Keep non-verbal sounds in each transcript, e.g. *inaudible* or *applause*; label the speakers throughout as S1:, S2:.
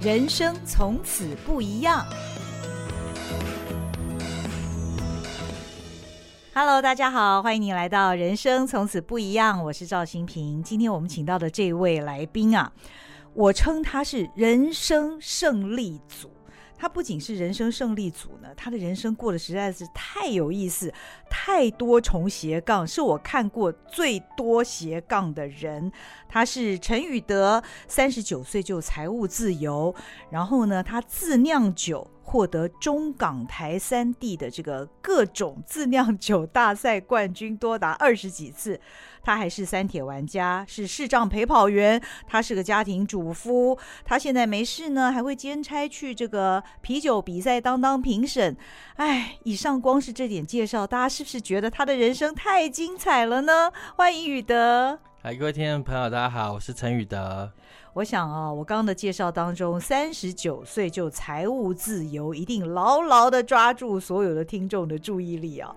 S1: 人生从此不一样。Hello，大家好，欢迎你来到《人生从此不一样》，我是赵新平。今天我们请到的这位来宾啊，我称他是人生胜利组。他不仅是人生胜利组呢，他的人生过得实在是太有意思，太多重斜杠，是我看过最多斜杠的人。他是陈宇德，三十九岁就财务自由，然后呢，他自酿酒。获得中港台三地的这个各种自酿酒大赛冠军多达二十几次，他还是三铁玩家，是视障陪跑员，他是个家庭主夫，他现在没事呢，还会兼差去这个啤酒比赛当当评审。哎，以上光是这点介绍，大家是不是觉得他的人生太精彩了呢？欢迎宇德。
S2: 嗨，各位听众朋友，大家好，我是陈宇德。
S1: 我想啊，我刚刚的介绍当中，三十九岁就财务自由，一定牢牢的抓住所有的听众的注意力啊。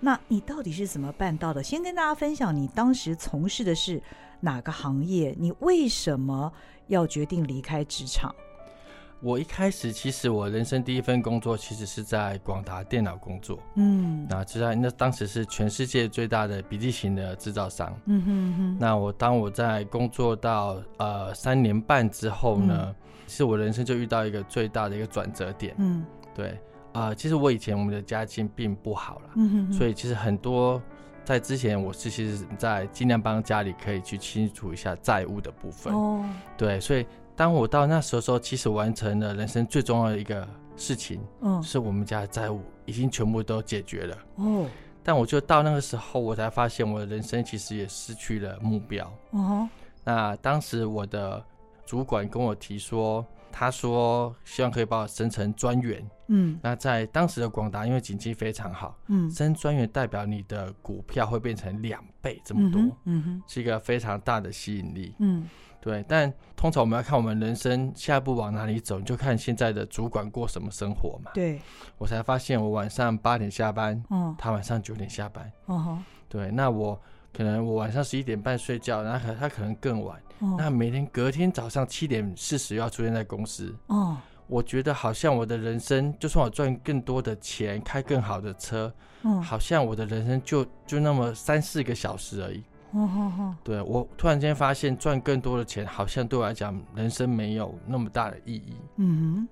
S1: 那你到底是怎么办到的？先跟大家分享，你当时从事的是哪个行业？你为什么要决定离开职场？
S2: 我一开始其实我人生第一份工作其实是在广达电脑工作，
S1: 嗯，
S2: 那知道那当时是全世界最大的笔记型的制造商，
S1: 嗯哼哼。
S2: 那我当我在工作到呃三年半之后呢，嗯、其实我人生就遇到一个最大的一个转折点，
S1: 嗯，
S2: 对，啊、呃，其实我以前我们的家境并不好了，
S1: 嗯哼哼，
S2: 所以其实很多在之前我是其实在尽量帮家里可以去清除一下债务的部分，
S1: 哦，
S2: 对，所以。当我到那时候时候，其实完成了人生最重要的一个事情，
S1: 嗯，
S2: 是我们家的债务已经全部都解决了。
S1: 哦，
S2: 但我就到那个时候，我才发现我的人生其实也失去了目标。
S1: 哦，
S2: 那当时我的主管跟我提说，他说希望可以把我升成专员。
S1: 嗯，
S2: 那在当时的广达，因为景气非常好，
S1: 嗯，
S2: 升专员代表你的股票会变成两倍这么多，
S1: 嗯，嗯哼，
S2: 是一个非常大的吸引力。
S1: 嗯。
S2: 对，但通常我们要看我们人生下一步往哪里走，你就看现在的主管过什么生活嘛。
S1: 对，
S2: 我才发现我晚上八点下班，
S1: 嗯，
S2: 他晚上九点下班，
S1: 哦，
S2: 对，那我可能我晚上十一点半睡觉，然后他可能更晚，
S1: 嗯，
S2: 那每天隔天早上七点四十要出现在公司，
S1: 哦，
S2: 我觉得好像我的人生，就算我赚更多的钱，开更好的车，
S1: 嗯，
S2: 好像我的人生就就那么三四个小时而已。对，我突然间发现赚更多的钱，好像对我来讲人生没有那么大的意义。
S1: 嗯哼，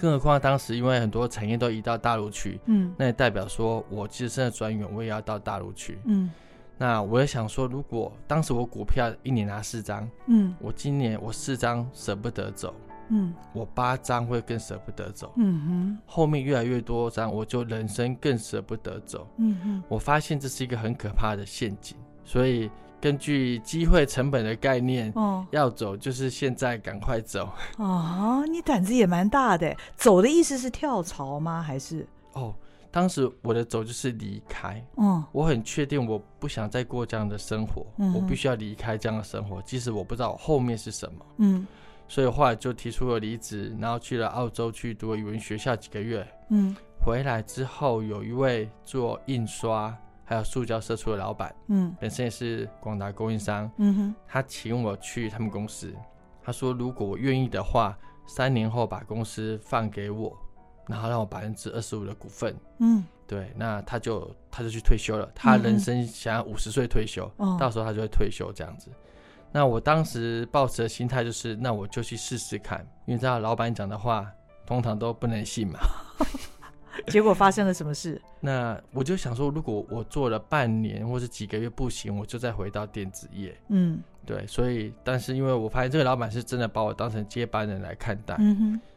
S2: 更何况当时因为很多产业都移到大陆去，
S1: 嗯，
S2: 那也代表说我即使升了专员，我也要到大陆去。
S1: 嗯，
S2: 那我也想说，如果当时我股票一年拿四张，
S1: 嗯，
S2: 我今年我四张舍不得走，
S1: 嗯，
S2: 我八张会更舍不得走，
S1: 嗯哼，
S2: 后面越来越多张，我就人生更舍不得走。
S1: 嗯哼，
S2: 我发现这是一个很可怕的陷阱。所以，根据机会成本的概念，
S1: 哦，
S2: 要走就是现在赶快走。
S1: 哦，你胆子也蛮大的。走的意思是跳槽吗？还是？
S2: 哦，当时我的走就是离开。
S1: 嗯，
S2: 我很确定我不想再过这样的生活，
S1: 嗯，
S2: 我必须要离开这样的生活，即使我不知道我后面是什么。
S1: 嗯，
S2: 所以后来就提出了离职，然后去了澳洲去读语文学校几个月。
S1: 嗯，
S2: 回来之后有一位做印刷。还有塑胶社出的老板，
S1: 嗯，
S2: 本身也是广达供应商，
S1: 嗯哼，
S2: 他请我去他们公司，他说如果我愿意的话，三年后把公司放给我，然后让我百分之二十五的股份，
S1: 嗯，
S2: 对，那他就他就去退休了，他人生想要五十岁退休，
S1: 嗯，
S2: 到时候他就会退休这样子。那我当时抱持的心态就是，那我就去试试看，因为你知道老板讲的话通常都不能信嘛。*laughs*
S1: 结果发生了什么事？*laughs*
S2: 那我就想说，如果我做了半年或者几个月不行，我就再回到电子业。
S1: 嗯，
S2: 对，所以但是因为我发现这个老板是真的把我当成接班人来看待，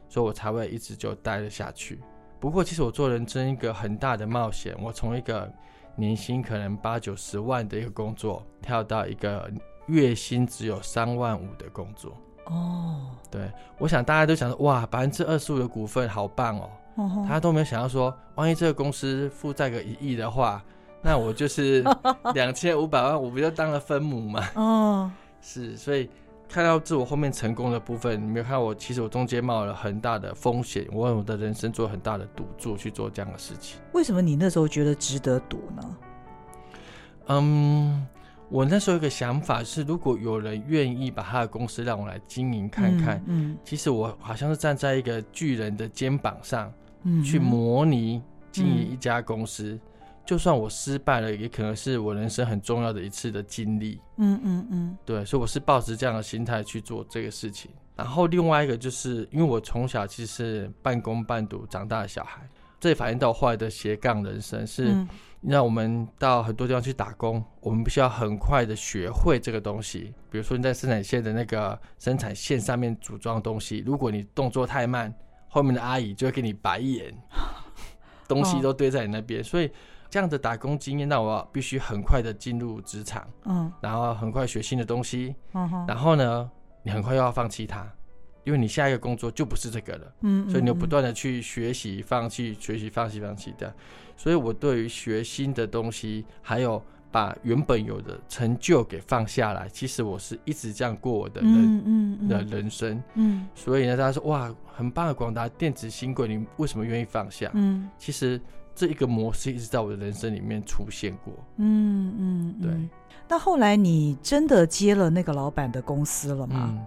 S2: 所以我才会一直就待了下去。不过其实我做人真一个很大的冒险，我从一个年薪可能八九十万的一个工作，跳到一个月薪只有三万五的工作。
S1: 哦，
S2: 对，我想大家都想说，哇，百分之二十五的股份好棒哦。他都没有想到说，万一这个公司负债个一亿的话，*laughs* 那我就是两千五百万，我不就当了分母嘛？
S1: 哦，*laughs*
S2: 是，所以看到自我后面成功的部分，你没有看到我，其实我中间冒了很大的风险，我为我的人生做很大的赌注去做这样的事情。
S1: 为什么你那时候觉得值得赌呢？
S2: 嗯，我那时候有一个想法是，如果有人愿意把他的公司让我来经营看看，
S1: 嗯，嗯
S2: 其实我好像是站在一个巨人的肩膀上，
S1: 嗯，
S2: 去模拟经营一家公司。
S1: 嗯
S2: 就算我失败了，也可能是我人生很重要的一次的经历。
S1: 嗯嗯嗯，
S2: 对，所以我是抱持这样的心态去做这个事情。然后另外一个就是，因为我从小其实是半工半读长大的小孩，这也反映到我后来的斜杠人生是，让、嗯、我们到很多地方去打工，我们必须要很快的学会这个东西。比如说你在生产线的那个生产线上面组装东西，如果你动作太慢，后面的阿姨就会给你白眼，*laughs* 东西都堆在你那边，哦、所以。这样的打工经验，那我必须很快的进入职场，嗯，然后很快学新的东西，嗯哼，然后呢，你很快又要放弃它，因为你下一个工作就不是这个了，嗯，所以你又不断的去学习、放弃、学习、放弃、放弃的，所以我对于学新的东西，还有把原本有的成就给放下来，其实我是一直这样过我的人，嗯的人生，嗯，所以呢，大家说哇，很棒的广达电子新贵，你为什么愿意放下？嗯，其实。这一个模式一直在我的人生里面出现过。
S1: 嗯嗯，对。那后来你真的接了那个老板的公司了吗？
S2: 嗯，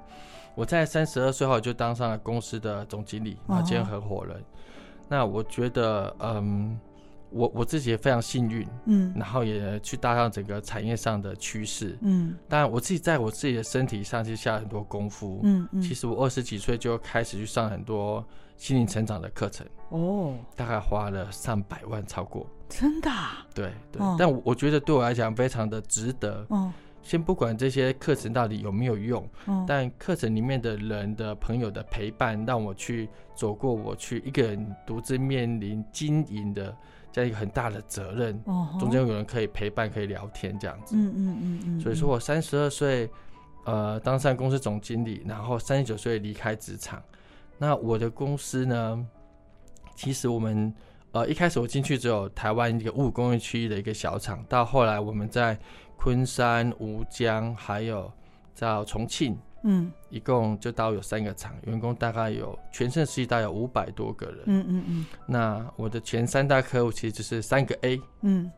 S2: 我在三十二岁后就当上了公司的总经理，然后兼合伙人。哦、那我觉得，嗯，我我自己也非常幸运，嗯，然后也去搭上整个产业上的趋势，嗯。当然，我自己在我自己的身体上去下了很多功夫，嗯嗯。其实我二十几岁就开始去上很多。心灵成长的课程哦，大概花了上百万，超过
S1: 真的、啊？
S2: 对对，哦、但我觉得对我来讲非常的值得。哦，先不管这些课程到底有没有用，哦、但课程里面的人的朋友的陪伴，让我去走过我去一个人独自面临经营的这样一个很大的责任。哦，中间有人可以陪伴，可以聊天这样子。嗯嗯嗯嗯。所以说我三十二岁，呃，当上公司总经理，然后三十九岁离开职场。那我的公司呢？其实我们呃一开始我进去只有台湾一个五工业区域的一个小厂，到后来我们在昆山、吴江还有在重庆，嗯，一共就到有三个厂，员工大概有全盛时期大概有五百多个人，嗯嗯嗯。那我的前三大客户其实就是三个 A，嗯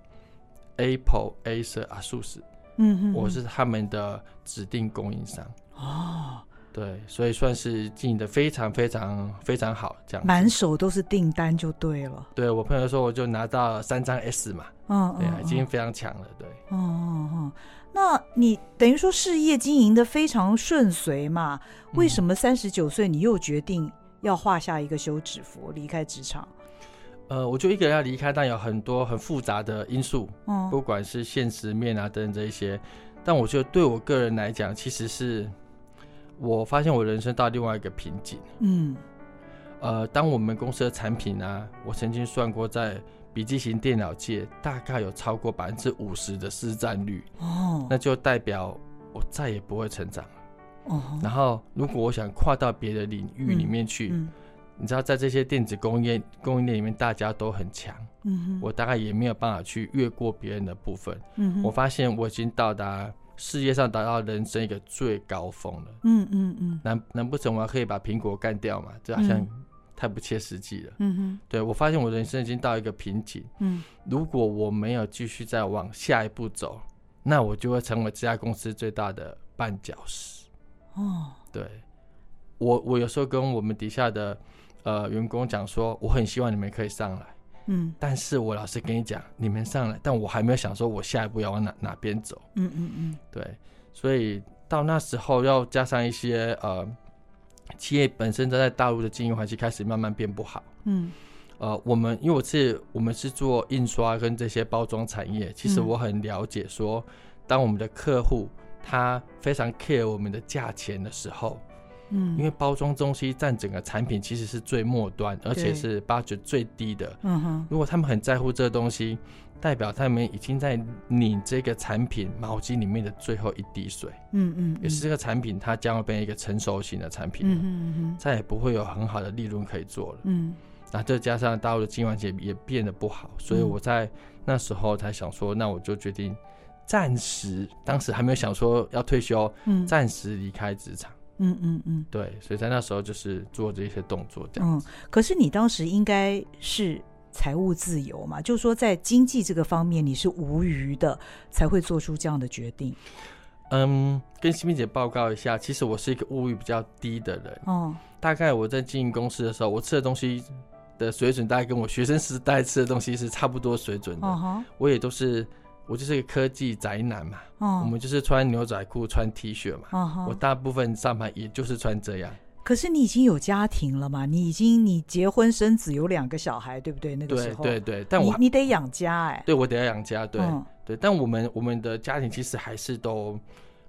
S2: ，Apple、Acer、ASUS，嗯嗯，我是他们的指定供应商。哦。对，所以算是经营的非常非常非常好，这样
S1: 满手都是订单就对了。
S2: 对，我朋友说，我就拿到三张 S 嘛，嗯，对，啊已经非常强了。对，
S1: 嗯嗯嗯。那你等于说事业经营的非常顺遂嘛？为什么三十九岁你又决定要画下一个休止符，离开职场？
S2: 呃，我就一个人要离开，但有很多很复杂的因素，嗯，不管是现实面啊等等这一些，但我觉得对我个人来讲，其实是。我发现我人生到另外一个瓶颈。嗯，呃，当我们公司的产品啊，我曾经算过，在笔记型电脑界大概有超过百分之五十的市占率。哦，那就代表我再也不会成长了。哦，然后如果我想跨到别的领域里面去，嗯嗯、你知道，在这些电子工业供应链里面，大家都很强。嗯哼，我大概也没有办法去越过别人的部分。我发现我已经到达。事业上达到人生一个最高峰了。嗯嗯嗯，难难不成我可以把苹果干掉嘛？就好像太不切实际了。嗯哼，对，我发现我人生已经到一个瓶颈。嗯，如果我没有继续再往下一步走，那我就会成为这家公司最大的绊脚石。哦，对，我我有时候跟我们底下的呃员工讲说，我很希望你们可以上来。嗯，但是我老实跟你讲，你们上来，但我还没有想说我下一步要往哪哪边走。嗯嗯嗯，对，所以到那时候要加上一些呃，企业本身在大陆的经营环境开始慢慢变不好。嗯，呃，我们因为我是我们是做印刷跟这些包装产业，其实我很了解说，当我们的客户他非常 care 我们的价钱的时候。嗯，因为包装东西占整个产品其实是最末端，而且是 budget 最低的。嗯哼，如果他们很在乎这个东西，代表他们已经在拧这个产品毛巾里面的最后一滴水。嗯嗯，也是这个产品它将会变成一个成熟型的产品。嗯嗯嗯，再也不会有很好的利润可以做了。嗯，那再加上大陆的经营环节也变得不好，所以我在那时候才想说，那我就决定暂时，当时还没有想说要退休，嗯，暂时离开职场。嗯嗯嗯，对，所以在那时候就是做这些动作这样。嗯，
S1: 可是你当时应该是财务自由嘛？就是说在经济这个方面你是无余的，才会做出这样的决定。
S2: 嗯，跟欣屏姐报告一下，其实我是一个物欲比较低的人。哦，大概我在经营公司的时候，我吃的东西的水准，大概跟我学生时代吃的东西是差不多水准的。哦，我也都是，我就是一个科技宅男嘛。哦，我们就是穿牛仔裤、穿 T 恤嘛。哦，我大部分上班也就是穿这样。
S1: 可是你已经有家庭了嘛？你已经你结婚生子，有两个小孩，对不对？那个时候，
S2: 对对对。但我
S1: 你，你得养家哎、欸。
S2: 对，我得要养家，对。嗯对，但我们我们的家庭其实还是都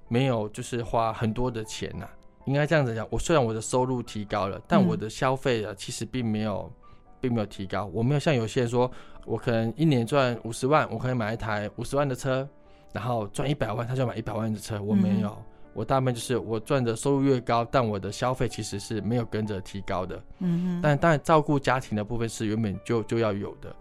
S2: 没有，就是花很多的钱呐、啊。应该这样子讲，我虽然我的收入提高了，但我的消费啊，其实并没有，并没有提高。我没有像有些人说，我可能一年赚五十万，我可以买一台五十万的车，然后赚一百万，他就买一百万的车。我没有，我大部分就是我赚的收入越高，但我的消费其实是没有跟着提高的。嗯，但当然照顾家庭的部分是原本就就要有的。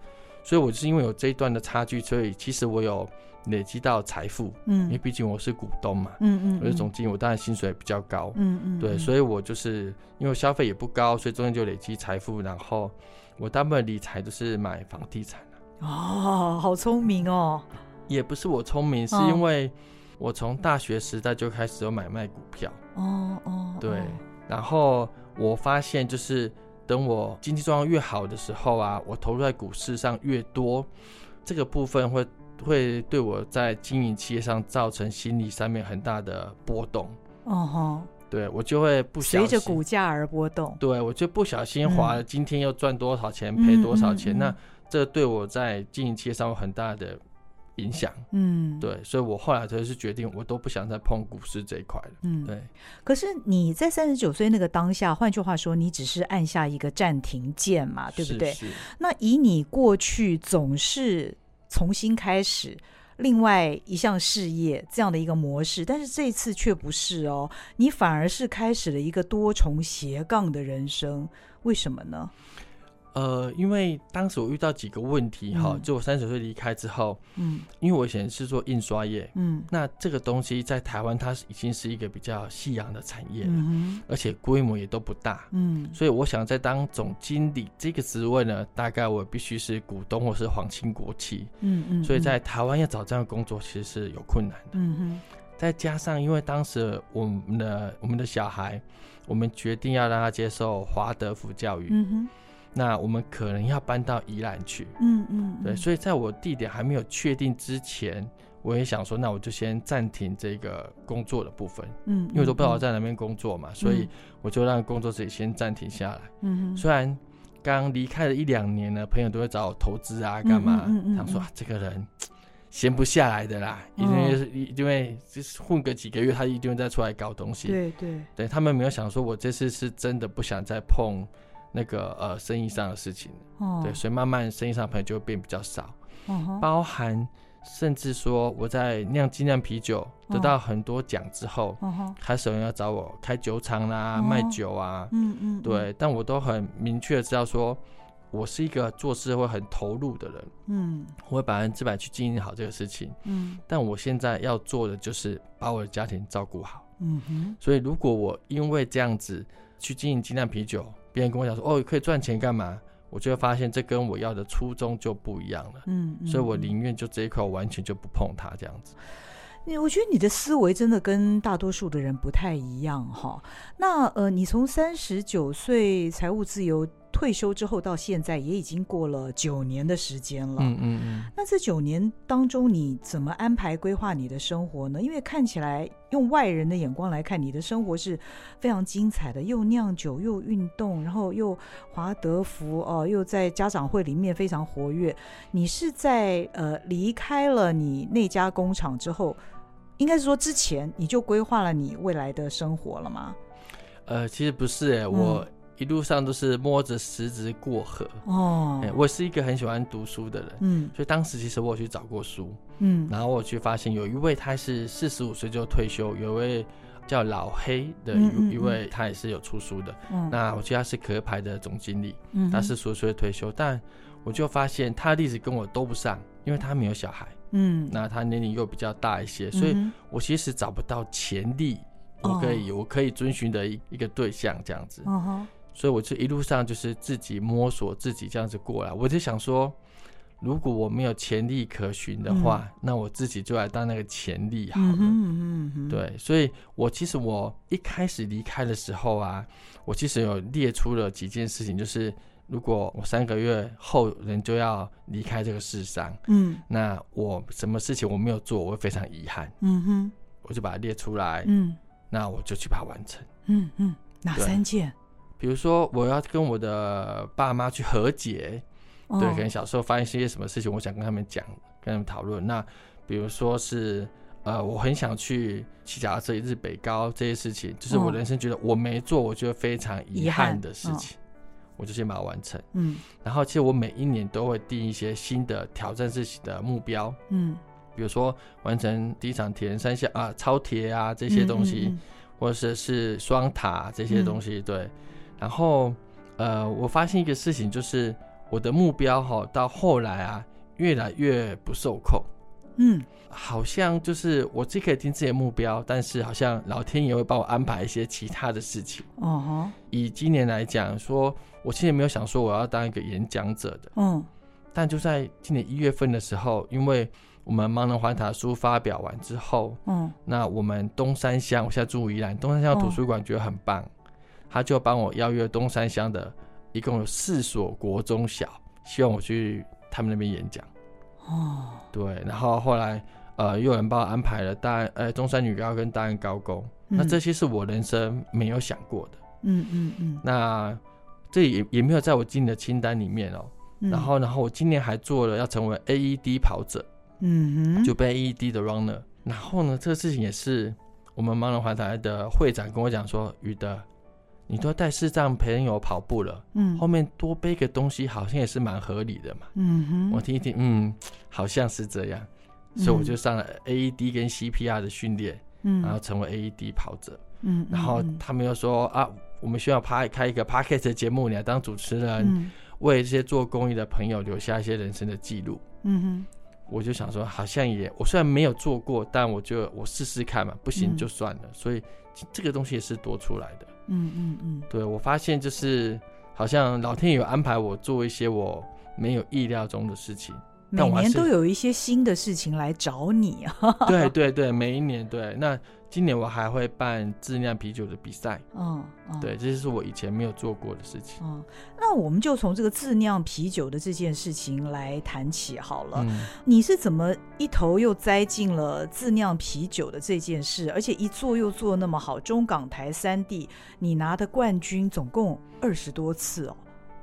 S2: 所以，我就是因为有这一段的差距，所以其实我有累积到财富，嗯，因为毕竟我是股东嘛，嗯嗯，我是总经理，我当然薪水比较高，嗯嗯，对，所以我就是因为消费也不高，所以中间就累积财富，然后我大部分理财都是买房地产。
S1: 哦，好聪明哦！
S2: 也不是我聪明，是因为我从大学时代就开始有买卖股票，哦哦，对，然后我发现就是。等我经济状况越好的时候啊，我投入在股市上越多，这个部分会会对我在经营企业上造成心理上面很大的波动。哦吼，对我就会不小心随
S1: 着股价而波动。
S2: 对我就不小心划了，今天又赚多少钱，赔、嗯、多少钱，嗯嗯嗯、那这对我在经营企业上有很大的。影响，嗯，对，所以我后来就是决定，我都不想再碰股市这一块了，嗯，对。
S1: 可是你在三十九岁那个当下，换句话说，你只是按下一个暂停键嘛，对不对？是是。那以你过去总是重新开始另外一项事业这样的一个模式，但是这一次却不是哦，你反而是开始了一个多重斜杠的人生，为什么呢？
S2: 呃，因为当时我遇到几个问题哈，嗯、就我三十岁离开之后，嗯，因为我以前是做印刷业，嗯，那这个东西在台湾它已经是一个比较夕阳的产业了，嗯、而且规模也都不大，嗯，所以我想在当总经理这个职位呢，大概我必须是股东或是皇亲国戚，嗯嗯，所以在台湾要找这样的工作其实是有困难的，嗯哼，再加上因为当时我们的我们的小孩，我们决定要让他接受华德福教育，嗯哼。那我们可能要搬到宜兰去，嗯嗯，对，所以在我地点还没有确定之前，我也想说，那我就先暂停这个工作的部分，嗯，因为我都不知道在哪边工作嘛，所以我就让工作自己先暂停下来。嗯，虽然刚离开了一两年呢，朋友都会找我投资啊，干嘛？想说啊，这个人 *tsk* 闲不下来的啦，因为因为就是混个几个月，他一定会再出来搞东西。对对，对他们没有想说，我这次是真的不想再碰。那个呃，生意上的事情，哦、对，所以慢慢生意上的朋友就会变比较少，哦、包含甚至说我在酿精酿啤酒得到很多奖之后，哦、开始有人要找我开酒厂啦，哦、卖酒啊，嗯嗯，对，但我都很明确的知道说，我是一个做事会很投入的人，嗯，我会百分之百去经营好这个事情，嗯，但我现在要做的就是把我的家庭照顾好，嗯哼，所以如果我因为这样子去经营精酿啤酒，别人跟我讲说：“哦，可以赚钱干嘛？”我就会发现这跟我要的初衷就不一样了。嗯，嗯，所以我宁愿就这一块，我完全就不碰它这样子。
S1: 你我觉得你的思维真的跟大多数的人不太一样哈。那呃，你从三十九岁财务自由。退休之后到现在也已经过了九年的时间了。嗯嗯嗯。那这九年当中，你怎么安排规划你的生活呢？因为看起来用外人的眼光来看，你的生活是非常精彩的，又酿酒又运动，然后又华德福哦，又在家长会里面非常活跃。你是在呃离开了你那家工厂之后，应该是说之前你就规划了你未来的生活了吗？
S2: 呃，其实不是哎、欸，我、嗯。一路上都是摸着石子过河。哦、欸，我是一个很喜欢读书的人，嗯，所以当时其实我有去找过书，嗯，然后我去发现有一位他是四十五岁就退休，有一位叫老黑的一、嗯嗯嗯、一位他也是有出书的，嗯，那我记得他是壳牌的总经理，嗯，他是四十五岁退休，但我就发现他的例子跟我都不上，因为他没有小孩，嗯，那他年龄又比较大一些，所以我其实找不到潜力，我可以、哦、我可以遵循的一一个对象这样子，哦所以我就一路上就是自己摸索，自己这样子过来。我就想说，如果我没有潜力可循的话，嗯、那我自己就来当那个潜力好了。对，所以我其实我一开始离开的时候啊，我其实有列出了几件事情，就是如果我三个月后人就要离开这个世上，嗯，那我什么事情我没有做，我会非常遗憾。嗯哼，我就把它列出来。嗯，那我就去把它完成。
S1: 嗯嗯，哪三件？
S2: 比如说，我要跟我的爸妈去和解，哦、对，可能小时候发生一些什么事情，我想跟他们讲，跟他们讨论。那比如说是，呃，我很想去骑脚踏车一日北高这些事情，就是我人生觉得我没做，我觉得非常遗憾的事情，我就先把它完成。嗯，然后其实我每一年都会定一些新的挑战自己的目标。嗯，比如说完成第一场铁人三项啊，超铁啊这些东西，嗯嗯嗯或者是双塔这些东西，嗯、对。然后，呃，我发现一个事情，就是我的目标哈，到后来啊，越来越不受控。嗯，好像就是我自己可以定自己的目标，但是好像老天爷会帮我安排一些其他的事情。哦哈。以今年来讲，说我其实没有想说我要当一个演讲者的。嗯。但就在今年一月份的时候，因为我们盲人环塔书发表完之后，嗯，那我们东山乡，我现在住宜兰，东山乡图书馆觉得很棒。嗯他就帮我邀约东山乡的，一共有四所国中小，希望我去他们那边演讲。哦，对，然后后来呃，又有人帮我安排了大安呃中山女高跟大安高工，嗯、那这些是我人生没有想过的。嗯嗯嗯。嗯嗯那这也也没有在我今年的清单里面哦。嗯、然后然后我今年还做了要成为 AED 跑者。嗯哼。就被 AED 的 runner。然后呢，这个事情也是我们盲人环台的会长跟我讲说，宇德。你都带视障朋友跑步了，嗯，后面多背个东西好像也是蛮合理的嘛，嗯哼，我听一听，嗯，好像是这样，所以我就上了 AED 跟 CPR 的训练，嗯，然后成为 AED 跑者，嗯，然后他们又说啊，我们需要拍开一个 Podcast 的节目，你来当主持人，为这些做公益的朋友留下一些人生的记录，嗯哼，我就想说，好像也，我虽然没有做过，但我就我试试看嘛，不行就算了，所以这个东西也是多出来的。嗯嗯嗯，对，我发现就是好像老天有安排我做一些我没有意料中的事情，
S1: 每年都有一些新的事情来找你啊。*laughs*
S2: 对对对，每一年对那。今年我还会办自酿啤酒的比赛，嗯，嗯对，这是我以前没有做过的事情。
S1: 嗯，那我们就从这个自酿啤酒的这件事情来谈起好了。嗯，你是怎么一头又栽进了自酿啤酒的这件事，而且一做又做那么好，中港台三地你拿的冠军总共二十多次哦。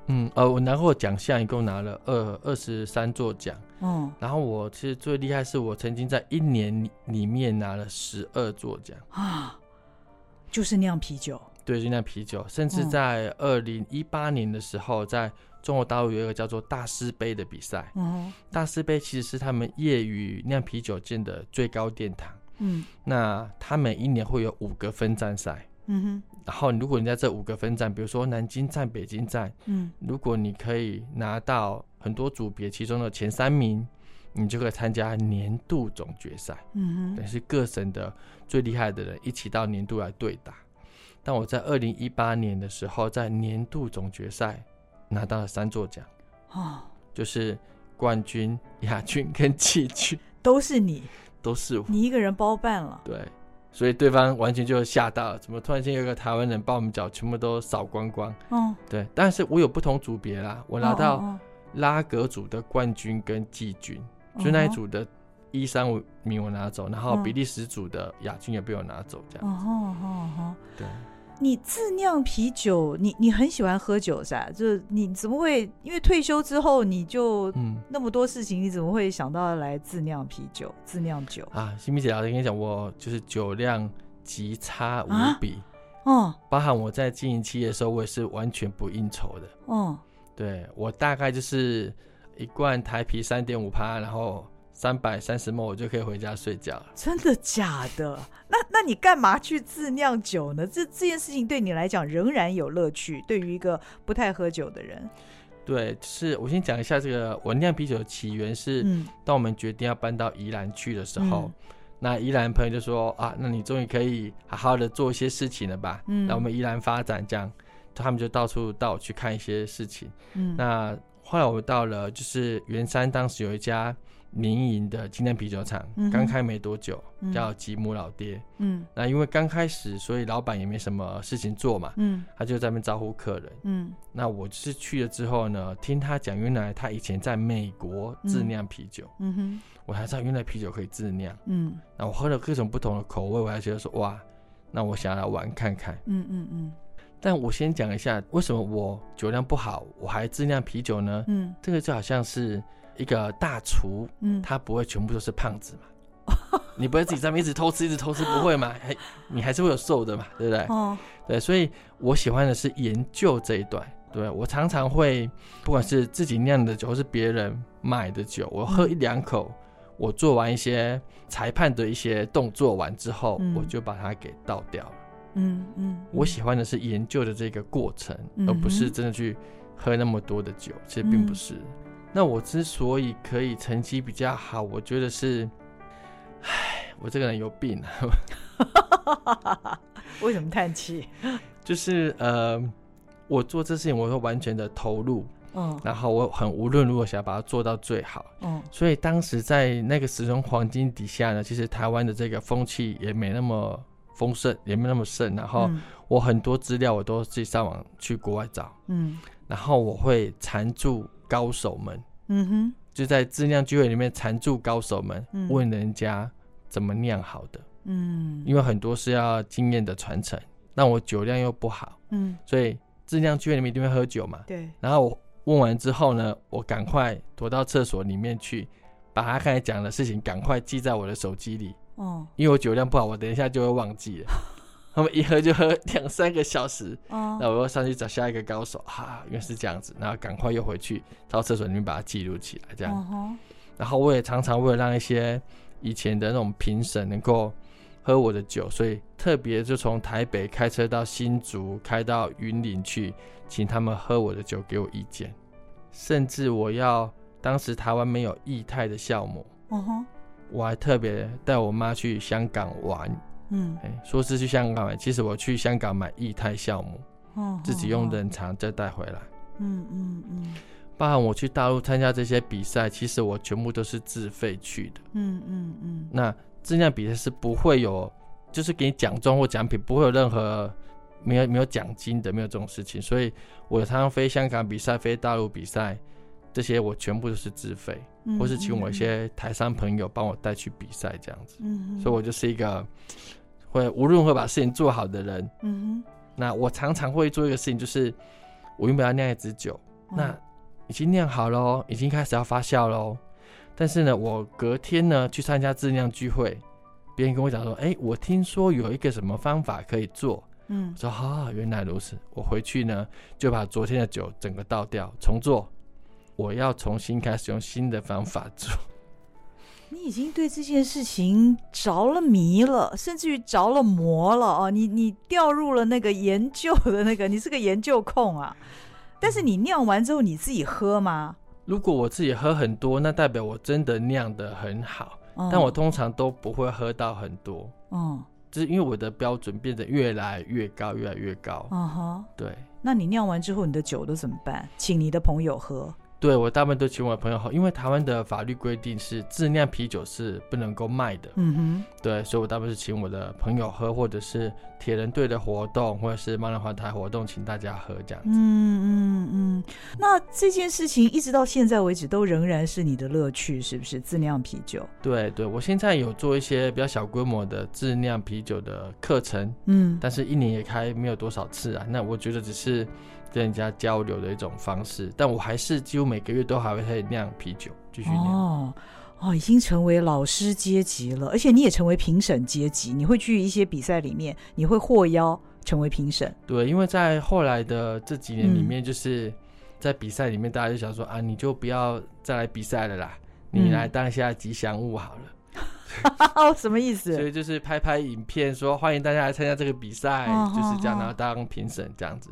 S2: 嗯，呃，我拿过奖项，一共拿了二二十三座奖。嗯，然后我其实最厉害是我曾经在一年里面拿了十二座奖啊，
S1: 就是酿啤酒。
S2: 对，就酿啤酒，甚至在二零一八年的时候，在中国大陆有一个叫做大师杯的比赛。嗯，大师杯其实是他们业余酿啤酒界的最高殿堂。嗯，那他每一年会有五个分站赛。嗯哼。然后，如果你在这五个分站，比如说南京站、北京站，嗯，如果你可以拿到很多组别其中的前三名，你就可以参加年度总决赛。嗯哼，等于是各省的最厉害的人一起到年度来对打。但我在二零一八年的时候，在年度总决赛拿到了三座奖，哦，就是冠军、亚军跟季军，
S1: 都是你，
S2: 都是我，
S1: 你一个人包办了，
S2: 对。所以对方完全就吓到了，怎么突然间有个台湾人把我们脚全部都扫光光？嗯，对。但是我有不同组别啦，我拿到拉格组的冠军跟季军，就那一组的一三五名我拿走，然后比利时组的亚军也被我拿走，这样子。哦哦哦，对。
S1: 你自酿啤酒，你你很喜欢喝酒噻？就是你怎么会因为退休之后你就嗯那么多事情，你怎么会想到来自酿啤酒、自酿酒
S2: 啊？新米姐老师跟你讲，我就是酒量极差无比哦，包含我在经营企业的时候，我也是完全不应酬的哦。对，我大概就是一罐台啤三点五趴，然后。三百三十 ml 我就可以回家睡觉了。
S1: 真的假的？那那你干嘛去自酿酒呢？这这件事情对你来讲仍然有乐趣。对于一个不太喝酒的人，
S2: 对，是我先讲一下这个我酿啤酒的起源是，嗯、当我们决定要搬到宜兰去的时候，嗯、那宜兰朋友就说啊，那你终于可以好好的做一些事情了吧？嗯，那我们宜兰发展这样，他们就到处带我去看一些事情。
S1: 嗯，
S2: 那后来我们到了就是圆山，当时有一家。民营的精酿啤酒厂刚开没多久，嗯、叫吉姆老爹。嗯，那因为刚开始，所以老板也没什么事情做嘛。嗯，他就在那边招呼客人。嗯，那我就是去了之后呢，听他讲，原来他以前在美国自酿啤酒。嗯哼，我才知道原来啤酒可以自酿。嗯，那我喝了各种不同的口味，我还觉得说哇，那我想要来玩看看。嗯嗯嗯。但我先讲一下，为什么我酒量不好，我还自酿啤酒呢？嗯，这个就好像是。一个大厨，嗯，他不会全部都是胖子嘛？*laughs* 你不会自己在那边一直偷吃，一直偷吃，不会嘛？*laughs* 还你还是会有瘦的嘛？对不对？哦，对，所以我喜欢的是研究这一段。对，我常常会，不管是自己酿的酒，或是别人买的酒，我喝一两口，我做完一些裁判的一些动作完之后，我就把它给倒掉了。嗯嗯，我喜欢的是研究的这个过程，而不是真的去喝那么多的酒。其实并不是。那我之所以可以成绩比较好，我觉得是，唉，我这个人有病啊！*laughs*
S1: 为什么叹气？*laughs*
S2: 就是呃，我做这事情我会完全的投入，嗯，然后我很无论如何想要把它做到最好，嗯，所以当时在那个时钟黄金底下呢，其实台湾的这个风气也没那么丰盛，也没那么盛，然后我很多资料我都自己上网去国外找，嗯，然后我会缠住。高手们，嗯哼，就在自酿聚会里面缠住高手们，嗯、问人家怎么酿好的，嗯，因为很多是要经验的传承，但我酒量又不好，嗯，所以自酿聚会里面一定会喝酒嘛，对。然后我问完之后呢，我赶快躲到厕所里面去，把他刚才讲的事情赶快记在我的手机里，哦，因为我酒量不好，我等一下就会忘记了。他们一喝就喝两三个小时，那、oh. 我又上去找下一个高手，哈、啊，原来是这样子，然后赶快又回去到厕所里面把它记录起来，这样。Uh. 然后我也常常为了让一些以前的那种评审能够喝我的酒，所以特别就从台北开车到新竹，开到云林去，请他们喝我的酒，给我意见。甚至我要当时台湾没有液态的酵母，uh huh. 我还特别带我妈去香港玩。嗯，哎，说是去香港买，其实我去香港买液态酵母，哦，自己用冷藏再带回来。嗯嗯嗯，包含我去大陆参加这些比赛，其实我全部都是自费去的。嗯嗯嗯。那这样比赛是不会有，就是给你奖状或奖品，不会有任何没有没有奖金的，没有这种事情。所以我常常飞香港比赛、飞大陆比赛，这些我全部都是自费，或是请我一些台商朋友帮我带去比赛这样子。嗯，所以我就是一个。会无论会把事情做好的人，嗯哼，那我常常会做一个事情，就是我原本要酿一支酒，嗯、那已经酿好喽，已经开始要发酵喽。但是呢，我隔天呢去参加自酿聚会，别人跟我讲说，哎、欸，我听说有一个什么方法可以做，嗯，我说啊，原来如此。我回去呢就把昨天的酒整个倒掉，重做，我要重新开始用新的方法做。
S1: 你已经对这件事情着了迷了，甚至于着了魔了哦！你你掉入了那个研究的那个，你是个研究控啊。但是你酿完之后你自己喝吗？
S2: 如果我自己喝很多，那代表我真的酿得很好。嗯、但我通常都不会喝到很多。嗯，就是因为我的标准变得越来越高，越来越高。嗯哼，对。
S1: 那你酿完之后，你的酒都怎么办？请你的朋友喝。
S2: 对，我大部分都请我的朋友喝，因为台湾的法律规定是自酿啤酒是不能够卖的。嗯哼，对，所以我大部分是请我的朋友喝，或者是铁人队的活动，或者是盲人环台活动，请大家喝这样子。嗯
S1: 嗯嗯。那这件事情一直到现在为止都仍然是你的乐趣，是不是？自酿啤酒。
S2: 对对，我现在有做一些比较小规模的自酿啤酒的课程，嗯，但是一年也开没有多少次啊。那我觉得只是。跟人家交流的一种方式，但我还是几乎每个月都还会开始酿啤酒，继续酿。
S1: 哦哦，已经成为老师阶级了，而且你也成为评审阶级，你会去一些比赛里面，你会获邀成为评审。
S2: 对，因为在后来的这几年里面，就是在比赛里面，大家就想说、嗯、啊，你就不要再来比赛了啦，你来当一下吉祥物好了。嗯 *laughs*
S1: 什么意思？
S2: 所以就是拍拍影片，说欢迎大家来参加这个比赛，就是这样，然后当评审这样子。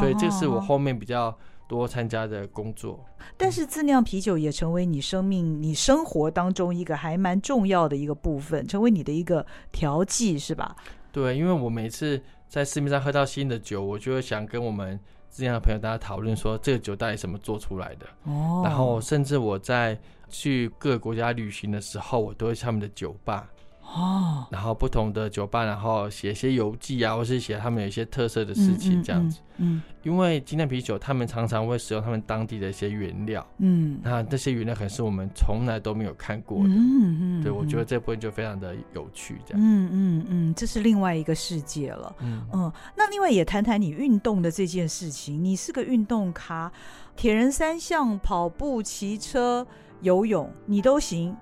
S2: 所以这是我后面比较多参加的工作。
S1: 但是自酿啤酒也成为你生命、你生活当中一个还蛮重要的一个部分，成为你的一个调剂，是吧？
S2: 对，因为我每次在市面上喝到新的酒，我就会想跟我们之前的朋友大家讨论说，这个酒到底怎么做出来的？哦，然后甚至我在去各个国家旅行的时候，我都会去他们的酒吧。哦，然后不同的酒吧，然后写一些游记啊，或是写他们有一些特色的事情这样子。嗯，嗯嗯，因为精酿啤酒，他们常常会使用他们当地的一些原料。嗯，那这些原料可能是我们从来都没有看过的。嗯嗯，嗯对，我觉得这部分就非常的有趣，这样。嗯
S1: 嗯嗯，这是另外一个世界了。嗯嗯，那另外也谈谈你运动的这件事情。你是个运动咖，铁人三项、跑步、骑车、游泳，你都行。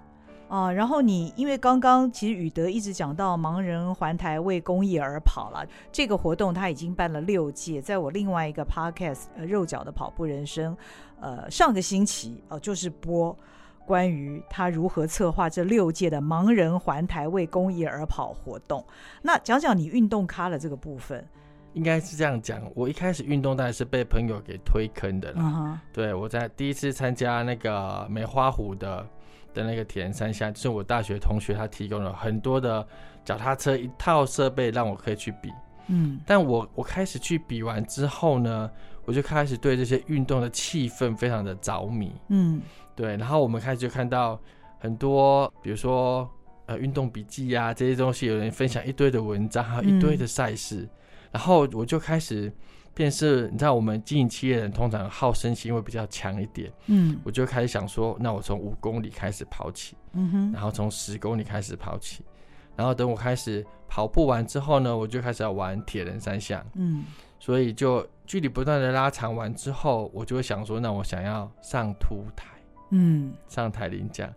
S1: 啊，然后你因为刚刚其实宇德一直讲到盲人环台为公益而跑了这个活动，他已经办了六届，在我另外一个 podcast 呃肉脚的跑步人生，呃上个星期哦、呃、就是播关于他如何策划这六届的盲人环台为公益而跑活动。那讲讲你运动咖的这个部分，
S2: 应该是这样讲，我一开始运动当然是被朋友给推坑的了。Uh huh. 对，我在第一次参加那个梅花湖的。的那个铁人三项，就是我大学同学他提供了很多的脚踏车一套设备，让我可以去比。嗯，但我我开始去比完之后呢，我就开始对这些运动的气氛非常的着迷。嗯，对，然后我们开始就看到很多，比如说呃运动笔记啊这些东西，有人分享一堆的文章，还有一堆的赛事，嗯、然后我就开始。便是你知道，我们经营企业的人通常好胜心会比较强一点。嗯，我就开始想说，那我从五公里开始跑起，嗯哼，然后从十公里开始跑起，然后等我开始跑步完之后呢，我就开始要玩铁人三项。嗯，所以就距离不断的拉长完之后，我就会想说，那我想要上凸台，嗯，上台领奖，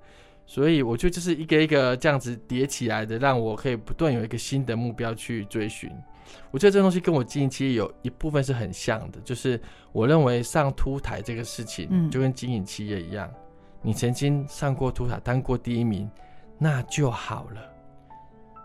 S2: 所以我就就是一个一个这样子叠起来的，让我可以不断有一个新的目标去追寻。我觉得这东西跟我经营企业有一部分是很像的，就是我认为上凸台这个事情，就跟经营企业一样，嗯、你曾经上过凸台当过第一名，那就好了。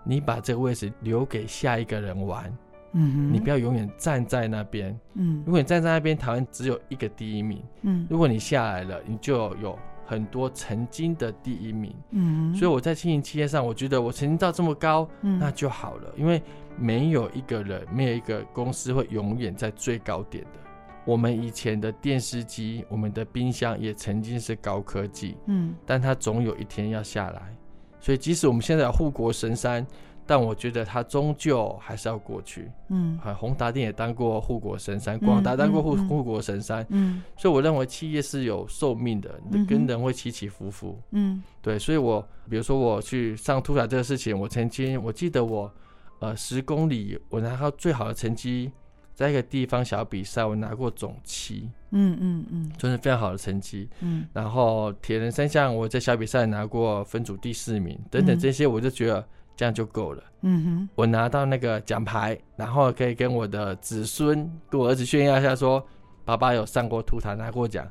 S2: 你把这个位置留给下一个人玩，嗯，你不要永远站在那边，嗯，如果你站在那边，台湾只有一个第一名，嗯，如果你下来了，你就有很多曾经的第一名，嗯，所以我在经营企业上，我觉得我曾经到这么高，嗯，那就好了，因为。没有一个人，没有一个公司会永远在最高点的。我们以前的电视机，我们的冰箱也曾经是高科技，嗯，但它总有一天要下来。所以，即使我们现在有护国神山，但我觉得它终究还是要过去。嗯，宏达电也当过护国神山，广达当过护护国神山。嗯，所以我认为企业是有寿命的，跟人会起起伏伏。嗯，对，所以我比如说我去上凸台这个事情，我曾经我记得我。呃，十公里我拿到最好的成绩，在一个地方小比赛，我拿过总七，嗯嗯嗯，真是非常好的成绩。嗯，然后铁人三项我在小比赛拿过分组第四名，等等这些，我就觉得这样就够了。嗯哼，我拿到那个奖牌，然后可以跟我的子孙、跟我儿子炫耀一下，说爸爸有上过凸台拿过奖，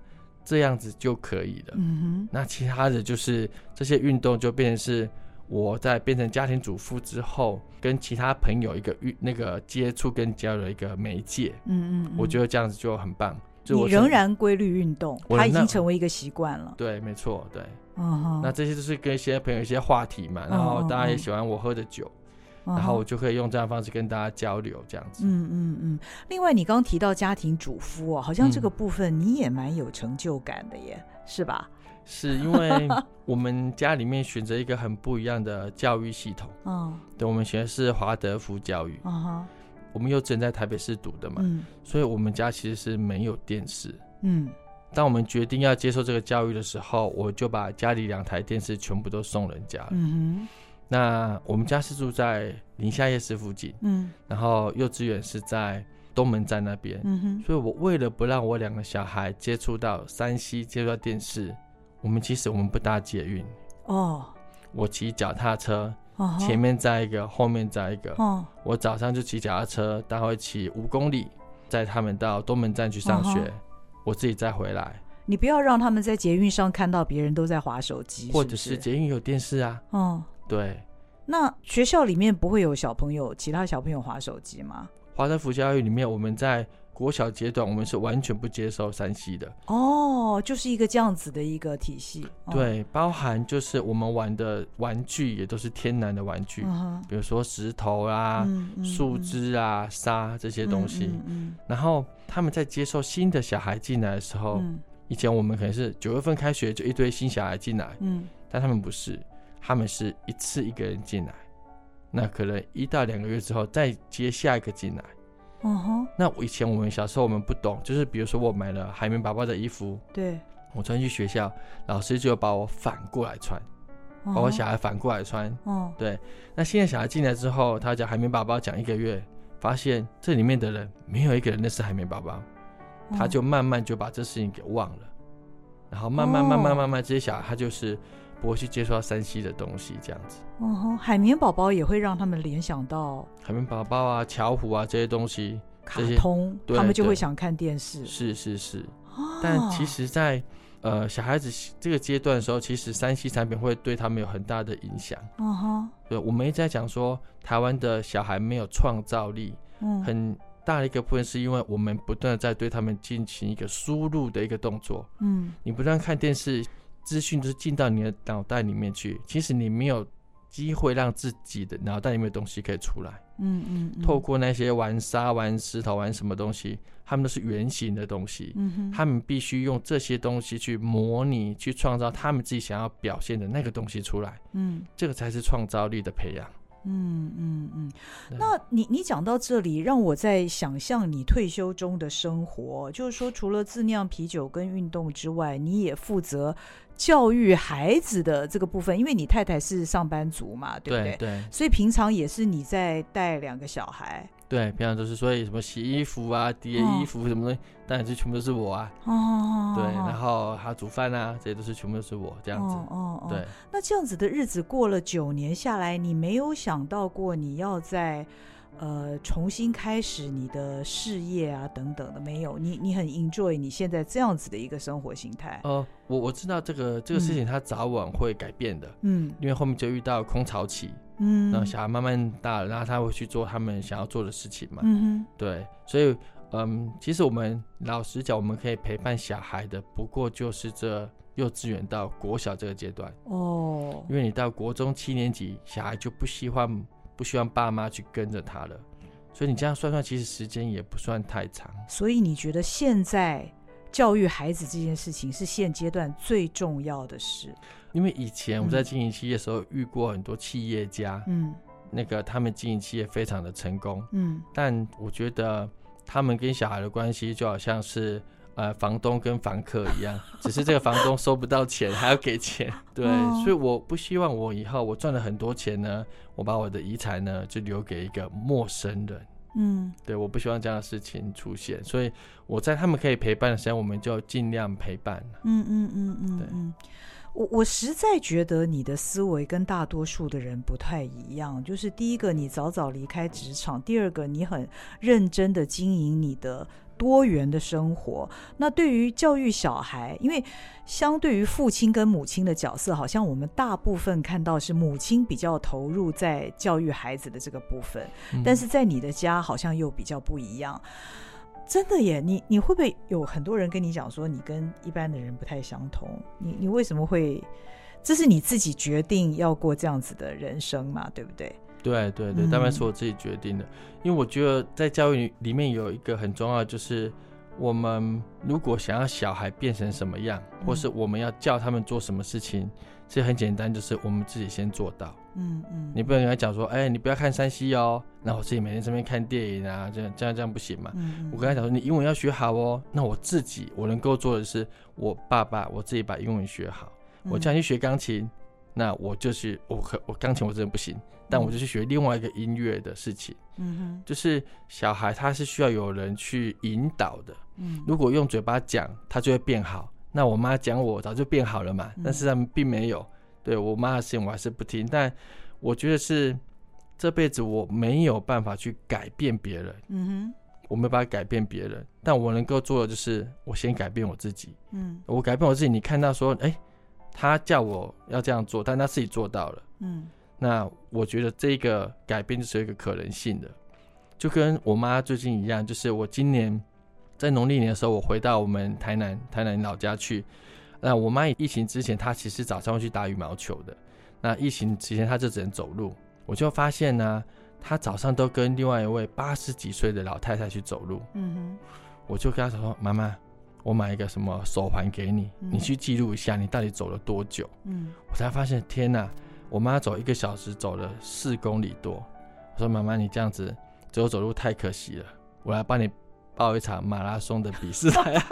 S2: 这样子就可以了。嗯哼，那其他的就是这些运动就变成是。我在变成家庭主妇之后，跟其他朋友一个遇那个接触跟交流一个媒介，嗯，嗯嗯，我觉得这样子就很棒。就我
S1: 你仍然规律运动，它已经成为一个习惯了。
S2: 对，没错，对。嗯，那这些都是跟一些朋友一些话题嘛，然后大家也喜欢我喝的酒，嗯、然后我就可以用这样的方式跟大家交流，这样子。嗯
S1: 嗯嗯。另外，你刚刚提到家庭主妇哦，好像这个部分你也蛮有成就感的耶，嗯、是吧？
S2: 是因为 *laughs* 我们家里面选择一个很不一样的教育系统，*laughs* 嗯，对，我们学的是华德福教育，嗯哼，我们又只能在台北市读的嘛，嗯，所以我们家其实是没有电视，嗯，当我们决定要接受这个教育的时候，我就把家里两台电视全部都送人家了，嗯哼，那我们家是住在宁夏夜市附近，嗯，然后幼稚园是在东门站那边，嗯哼，所以我为了不让我两个小孩接触到山西接触到电视。我们其实我们不搭捷运哦，我骑脚踏车，前面载一个，后面载一个。哦，我早上就骑脚踏车，大概骑五公里，载他们到东门站去上学，我自己再回来。
S1: 你不要让他们在捷运上看到别人都在划手机，
S2: 或者是捷运有电视啊。哦，对。
S1: 那学校里面不会有小朋友，其他小朋友划手机吗？
S2: 华德福教育里面，我们在国小阶段，我们是完全不接受山西的。
S1: 哦，就是一个这样子的一个体系。哦、
S2: 对，包含就是我们玩的玩具也都是天然的玩具，
S1: 嗯、
S2: 比如说石头啊、
S1: 嗯、
S2: 树枝啊、沙、嗯、这些东西。然后他们在接受新的小孩进来的时候，
S1: 嗯、
S2: 以前我们可能是九月份开学就一堆新小孩进来，
S1: 嗯，
S2: 但他们不是，他们是一次一个人进来，那可能一到两个月之后再接下一个进来。
S1: 嗯哼，
S2: 那以前我们小时候我们不懂，就是比如说我买了海绵宝宝的衣服，
S1: 对，
S2: 我穿去学校，老师就把我反过来穿，把我小孩反过来穿。
S1: 嗯，
S2: 对。那现在小孩进来之后，他讲海绵宝宝讲一个月，发现这里面的人没有一个人认识海绵宝宝，他就慢慢就把这事情给忘了，然后慢慢慢慢慢慢这些小孩他就是。不会去接触到山西的东西，这样子。
S1: 嗯哼，海绵宝宝也会让他们联想到
S2: 海绵宝宝啊、巧虎啊这些东西，
S1: 卡通，他们就会想看电视。
S2: 是是是。哦、但其实在，在呃小孩子这个阶段的时候，其实山西产品会对他们有很大的影响。
S1: 嗯哼。
S2: 对，我们一直在讲说，台湾的小孩没有创造力。
S1: 嗯。
S2: 很大的一个部分是因为我们不断的在对他们进行一个输入的一个动作。
S1: 嗯。
S2: 你不断看电视。资讯就是进到你的脑袋里面去，其实你没有机会让自己的脑袋里面的东西可以出来。
S1: 嗯嗯，嗯。
S2: 透过那些玩沙、玩石头、玩什么东西，他们都是圆形的东西。他们必须用这些东西去模拟、去创造他们自己想要表现的那个东西出来。
S1: 嗯。
S2: 这个才是创造力的培养。
S1: 嗯嗯嗯。那你你讲到这里，让我在想象你退休中的生活，就是说，除了自酿啤酒跟运动之外，你也负责。教育孩子的这个部分，因为你太太是上班族嘛，对不对？
S2: 对，对。
S1: 所以平常也是你在带两个小孩。
S2: 对，平常都是，所以什么洗衣服啊、叠衣服什么的，当然是全部都是我啊。
S1: 哦。
S2: 对，然后还有煮饭啊，这些都是全部都是我这样子。
S1: 哦哦哦。
S2: 对。
S1: 那这样子的日子过了九年下来，你没有想到过你要在。呃，重新开始你的事业啊，等等的没有？你你很 enjoy 你现在这样子的一个生活形态？
S2: 哦、呃，我我知道这个这个事情它早晚会改变的，
S1: 嗯，
S2: 因为后面就遇到空巢期，
S1: 嗯，
S2: 然后小孩慢慢大了，然后他会去做他们想要做的事情嘛，
S1: 嗯哼，
S2: 对，所以嗯，其实我们老实讲，我们可以陪伴小孩的，不过就是这幼稚园到国小这个阶段
S1: 哦，
S2: 因为你到国中七年级，小孩就不希望。不希望爸妈去跟着他了，所以你这样算算，其实时间也不算太长。
S1: 所以你觉得现在教育孩子这件事情是现阶段最重要的事？
S2: 因为以前我们在经营企业的时候遇过很多企业家，
S1: 嗯，
S2: 那个他们经营企业非常的成功，
S1: 嗯，但
S2: 我觉得他们跟小孩的关系就好像是。呃，房东跟房客一样，只是这个房东收不到钱，还要给钱。对，所以我不希望我以后我赚了很多钱呢，我把我的遗产呢就留给一个陌生人。
S1: 嗯，
S2: 对，我不希望这样的事情出现，所以我在他们可以陪伴的时间，我们就尽量陪伴。
S1: 嗯嗯嗯嗯，
S2: 对。
S1: 我我实在觉得你的思维跟大多数的人不太一样，就是第一个，你早早离开职场；第二个，你很认真的经营你的。多元的生活，那对于教育小孩，因为相对于父亲跟母亲的角色，好像我们大部分看到是母亲比较投入在教育孩子的这个部分，嗯、但是在你的家好像又比较不一样。真的耶，你你会不会有很多人跟你讲说，你跟一般的人不太相同？你你为什么会？这是你自己决定要过这样子的人生嘛？对不对？
S2: 对对对，当然是我自己决定的，嗯，因为我觉得在教育里面有一个很重要，就是我们如果想要小孩变成什么样，或是我们要叫他们做什么事情，其实很简单，就是我们自己先做到。
S1: 嗯嗯，
S2: 你不能跟他讲说，哎，你不要看山西哦，那我自己每天这边看电影啊，这样这样这样不行嘛。
S1: 嗯，
S2: 我跟他讲说，你英文要学好哦，那我自己我能够做的是，我爸爸我自己把英文学好，我叫你去学钢琴。那我就是我可，我钢琴我真的不行，但我就去学另外一个音乐的事情。
S1: 嗯哼，
S2: 就是小孩他是需要有人去引导的。
S1: 嗯，
S2: 如果用嘴巴讲，他就会变好。那我妈讲我早就变好了嘛，但是他们并没有。对我妈的事情我还是不听，但我觉得是这辈子我没有办法去改变别人。
S1: 嗯哼，
S2: 我没办法改变别人，但我能够做的就是我先改变我自己。
S1: 嗯，
S2: 我改变我自己，你看到说，哎。他叫我要这样做，但他自己做到了。
S1: 嗯，
S2: 那我觉得这个改变就是有一个可能性的，就跟我妈最近一样，就是我今年在农历年的时候，我回到我们台南台南老家去。那我妈疫情之前，她其实早上会去打羽毛球的。那疫情之前，她就只能走路。我就发现呢，她早上都跟另外一位八十几岁的老太太去走路。嗯哼，我就跟她说：“妈妈，我买一个什么手环给你，你去记录一下你到底走了多久。”嗯，我才发现，天哪，我妈走一个小时走了四公里多。我说：“妈妈，你这样子走走路太可惜了，我来帮你报一场马拉松的比赛。*laughs* ”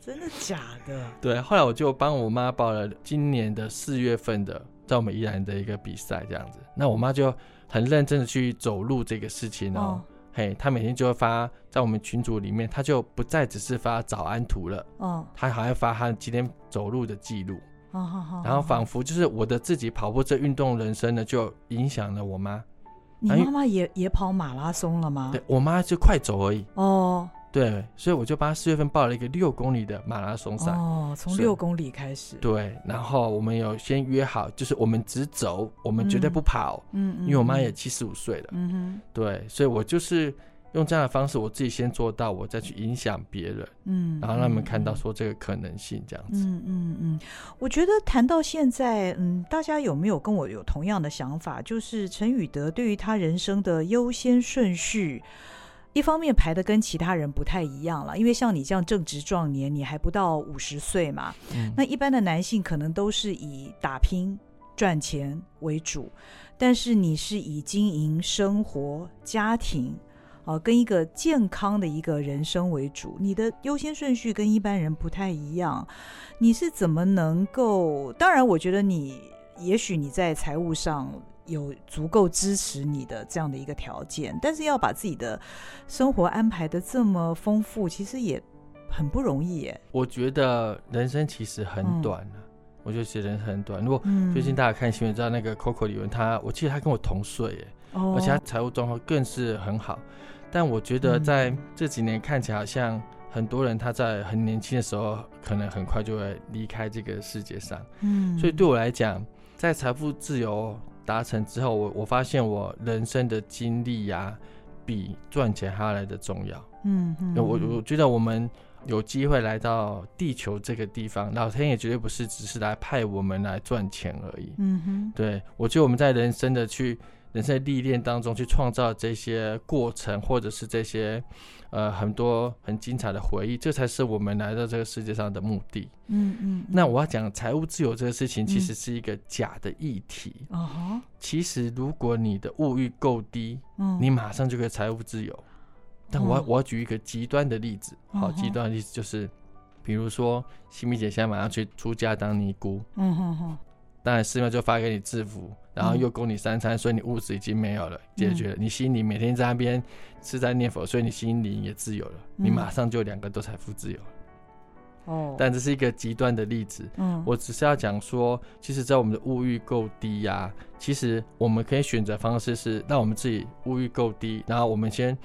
S1: 真的假的？*laughs*
S2: 对，后来我就帮我妈报了今年的四月份的在我们宜兰的一个比赛，这样子。那我妈就很认真的去走路这个事情哦，哦嘿，他每天就会发在我们群组里面，他就不再只是发早安图了，哦，他还要发他今天走路的记录，哦，好然后仿佛就是我的自己跑步这运动人生呢，就影响了我妈。
S1: 你妈妈也也跑马拉松了吗？
S2: 对，我妈就快走而已。哦。对，所以我就帮他四月份报了一个六公里的马拉松赛。
S1: 哦，从六公里开始。
S2: 对，然后我们有先约好，就是我们只走，我们绝对不跑。嗯，因为我妈也七十五岁了。嗯哼。对，所以我就是用这样的方式，我自己先做到，我再去影响别人。嗯。然后让他们看到说这个可能性这样子。
S1: 嗯嗯嗯。我觉得谈到现在，嗯，大家有没有跟我有同样的想法？就是陈宇德对于他人生的优先顺序。一方面排的跟其他人不太一样了，因为像你这样正值壮年，你还不到五十岁嘛。嗯。那一般的男性可能都是以打拼赚钱为主，但是你是以经营生活、家庭，啊，跟一个健康的一个人生为主。你的优先顺序跟一般人不太一样。你是怎么能够？当然，我觉得你也许你在财务上。有足够支持你的这样的一个条件，但是要把自己的生活安排的这么丰富，其实也很不容易耶。
S2: 我觉得人生其实很短啊，嗯、我觉得其实人生很短。如果最近大家看新闻知道那个 Coco 李玟，他我记得他跟我同岁耶，哦、而且他财务状况更是很好。但我觉得在这几年看起来，好像很多人他在很年轻的时候，可能很快就会离开这个世界上。嗯，所以对我来讲，在财富自由。达成之后，我我发现我人生的经历呀、啊，比赚钱还要来的重要。嗯嗯，我我觉得我们有机会来到地球这个地方，老天也绝对不是只是来派我们来赚钱而已。嗯哼，对，我觉得我们在人生的去。人生历练当中去创造这些过程，或者是这些呃很多很精彩的回忆，这才是我们来到这个世界上的目的。嗯嗯。嗯，那我要讲财务自由这个事情，其实是一个假的议题。哦、嗯。其实如果你的物欲够低，嗯，你马上就可以财务自由。但我我要举一个极端的例子，好，极端的例子就是，比如说西米姐现在马上去出家当尼姑。嗯哼哼。当然寺庙就发给你制服，然后又供你三餐，所以你物质已经没有了，解决了。你心里每天在那边是在念佛，所以你心灵也自由了，你马上就两个都财富自由了。哦，但这是一个极端的例子。嗯，我只是要讲说，其实，在我们的物欲够低呀，其实我们可以选择方式是让我们自己物欲够低，然后我们先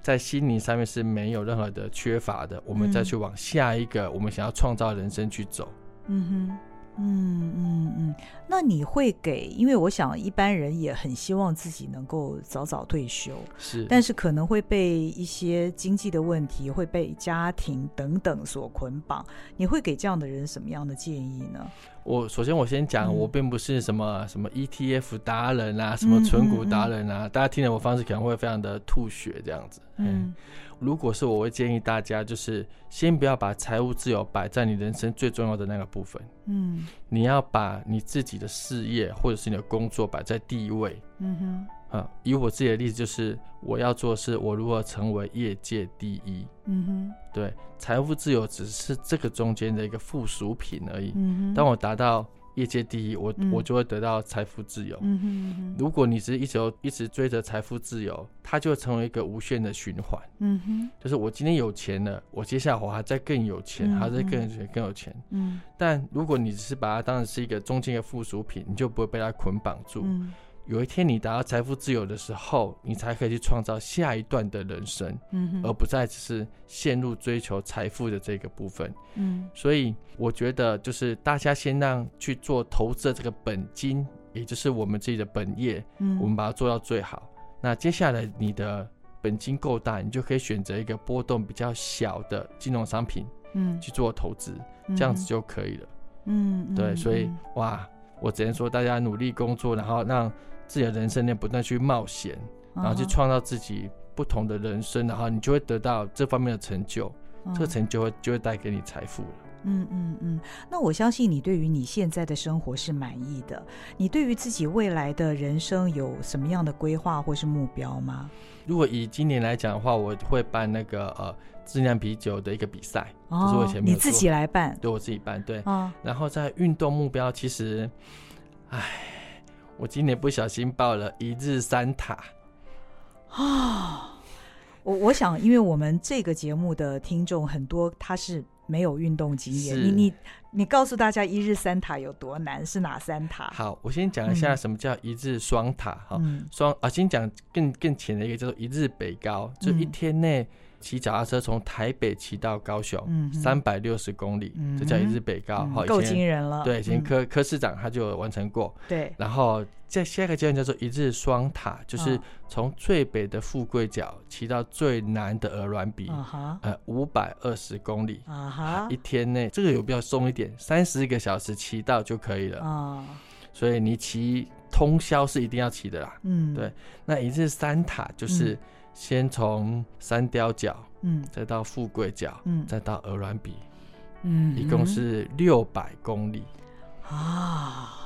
S2: 在心灵上面是没有任何的缺乏的，我们再去往下一个我们想要创造人生去走。嗯哼。
S1: 嗯嗯嗯，那你会给？因为我想一般人也很希望自己能够早早退休，
S2: 是，
S1: 但是可能会被一些经济的问题，会被家庭等等所捆绑。你会给这样的人什么样的建议呢？
S2: 我首先我先讲，我并不是什么什么 ETF 达人啊，什么存股达人啊，大家听了我方式可能会非常的吐血这样子。嗯。如果是我会建议大家，就是先不要把财务自由摆在你人生最重要的那个部分。嗯，你要把你自己的事业或者是你的工作摆在第一位。嗯哼，啊，以我自己的例子，就是我要做的是我如何成为业界第一。嗯哼，对，财富自由只是这个中间的一个附属品而已。当我达到。业界第一，我我就会得到财富自由。嗯哼嗯哼，如果你是一直一直追着财富自由，它就会成为一个无限的循环。嗯哼，就是我今天有钱了，我接下来我还在更有钱，嗯、还在更有钱更有钱。嗯，但如果你只是把它当成是一个中间的附属品，你就不会被它捆绑住。嗯有一天你达到财富自由的时候，你才可以去创造下一段的人生，而不再只是陷入追求财富的这个部分，嗯，所以我觉得就是大家先让去做投资的这个本金，也就是我们自己的本业，嗯，我们把它做到最好。那接下来你的本金够大，你就可以选择一个波动比较小的金融商品，
S1: 嗯，
S2: 去做投资，
S1: 嗯。
S2: 这样子就可以了。
S1: 嗯，
S2: 对，
S1: 嗯
S2: 所以
S1: 嗯。
S2: 哇，我只能说大家努力工作，然后让自己的人生呢不断去冒险，然后去创造自己不同的人生，然后你就会得到这方面的成就，这个成就会就会带给你财富了。
S1: 嗯嗯嗯，那我相信你对于你现在的生活是满意的。你对于自己未来的人生有什么样的规划或是目标吗？
S2: 如果以今年来讲的话，我会办那个呃质量啤酒的一个比赛，
S1: 哦，
S2: 就是我以前
S1: 你自己来办，
S2: 对我自己办，对。
S1: 啊，
S2: 然后在运动目标，其实，唉，我今年不小心报了一日三塔。
S1: 啊，我我想，因为我们这个节目的听众很多，他是没有运动经
S2: 验。
S1: 你你你告诉大家一日三塔有多难？是哪三塔？
S2: 好，我先讲一下什么叫一日双塔哈。
S1: 嗯
S2: 双啊，先讲更更浅的一个叫做一日北高，就一天内骑脚踏车从台北骑到高雄，三百六十公里，
S1: 嗯
S2: 这叫一日北高。好，够
S1: 惊人了。
S2: 对，以前
S1: 嗯
S2: 柯柯市长他就有完成过。
S1: 对，
S2: 然后在下一个阶段叫做一日双塔，就是
S1: 啊
S2: 从最北的富贵角骑到最南的鹅銮鼻，呃，五百二十公里。一天内，这个有必要松一点，三十个小时骑到就可以了。
S1: 啊，
S2: 所以你骑通宵是一定要骑的啦。
S1: 嗯，
S2: 对，那一日三塔就是先从三雕角，
S1: 嗯
S2: 再到富贵角，
S1: 嗯
S2: 再到鹅銮鼻，
S1: 嗯，
S2: 一共是六百公里。
S1: 啊。